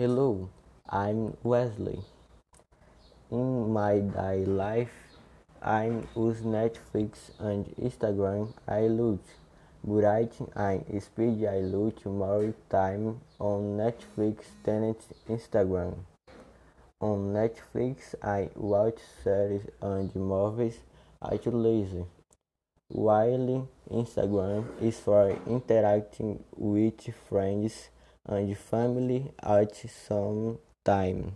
Hello, I'm Wesley. In my daily life, I use Netflix and Instagram I lot, but I spend I lot more time on Netflix than Instagram. On Netflix, I watch series and movies at leisure, while Instagram is for interacting with friends and family at some time.